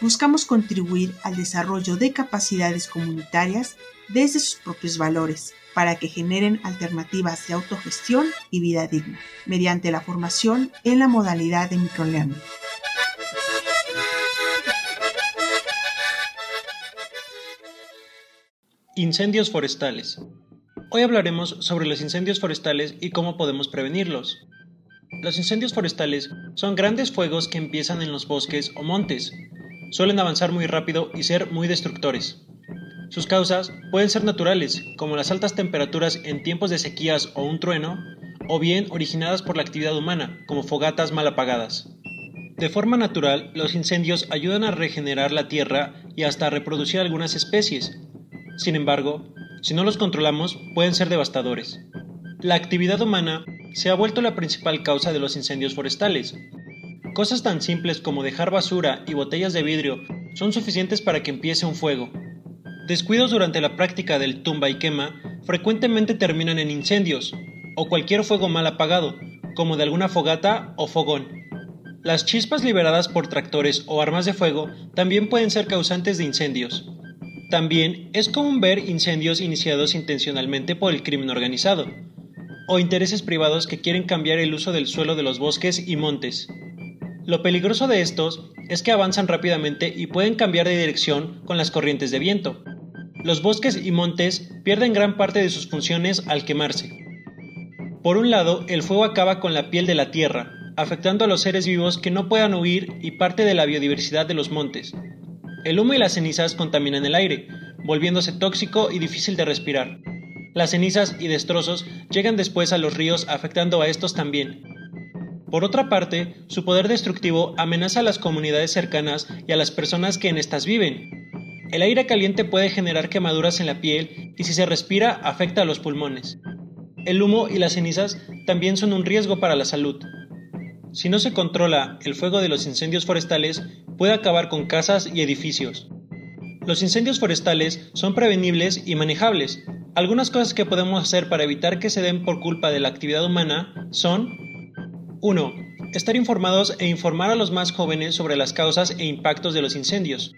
buscamos contribuir al desarrollo de capacidades comunitarias desde sus propios valores para que generen alternativas de autogestión y vida digna, mediante la formación en la modalidad de microlearning. Incendios forestales. Hoy hablaremos sobre los incendios forestales y cómo podemos prevenirlos. Los incendios forestales son grandes fuegos que empiezan en los bosques o montes. Suelen avanzar muy rápido y ser muy destructores. Sus causas pueden ser naturales, como las altas temperaturas en tiempos de sequías o un trueno, o bien originadas por la actividad humana, como fogatas mal apagadas. De forma natural, los incendios ayudan a regenerar la tierra y hasta a reproducir algunas especies. Sin embargo, si no los controlamos, pueden ser devastadores. La actividad humana se ha vuelto la principal causa de los incendios forestales. Cosas tan simples como dejar basura y botellas de vidrio son suficientes para que empiece un fuego, Descuidos durante la práctica del tumba y quema frecuentemente terminan en incendios o cualquier fuego mal apagado, como de alguna fogata o fogón. Las chispas liberadas por tractores o armas de fuego también pueden ser causantes de incendios. También es común ver incendios iniciados intencionalmente por el crimen organizado, o intereses privados que quieren cambiar el uso del suelo de los bosques y montes. Lo peligroso de estos es que avanzan rápidamente y pueden cambiar de dirección con las corrientes de viento. Los bosques y montes pierden gran parte de sus funciones al quemarse. Por un lado, el fuego acaba con la piel de la tierra, afectando a los seres vivos que no puedan huir y parte de la biodiversidad de los montes. El humo y las cenizas contaminan el aire, volviéndose tóxico y difícil de respirar. Las cenizas y destrozos llegan después a los ríos afectando a estos también. Por otra parte, su poder destructivo amenaza a las comunidades cercanas y a las personas que en estas viven, el aire caliente puede generar quemaduras en la piel y si se respira afecta a los pulmones. El humo y las cenizas también son un riesgo para la salud. Si no se controla el fuego de los incendios forestales, puede acabar con casas y edificios. Los incendios forestales son prevenibles y manejables. Algunas cosas que podemos hacer para evitar que se den por culpa de la actividad humana son 1. Estar informados e informar a los más jóvenes sobre las causas e impactos de los incendios.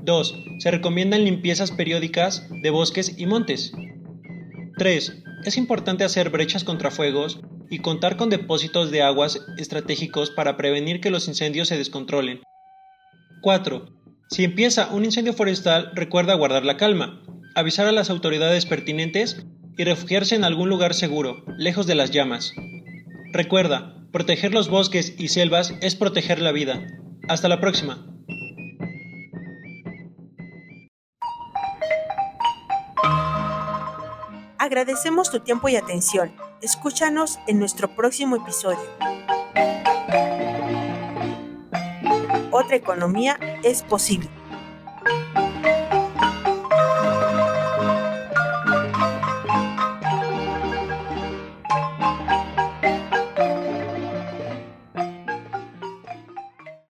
2. Se recomiendan limpiezas periódicas de bosques y montes. 3. Es importante hacer brechas contra fuegos y contar con depósitos de aguas estratégicos para prevenir que los incendios se descontrolen. 4. Si empieza un incendio forestal, recuerda guardar la calma, avisar a las autoridades pertinentes y refugiarse en algún lugar seguro, lejos de las llamas. Recuerda, proteger los bosques y selvas es proteger la vida. Hasta la próxima. Agradecemos tu tiempo y atención. Escúchanos en nuestro próximo episodio. Otra economía es posible.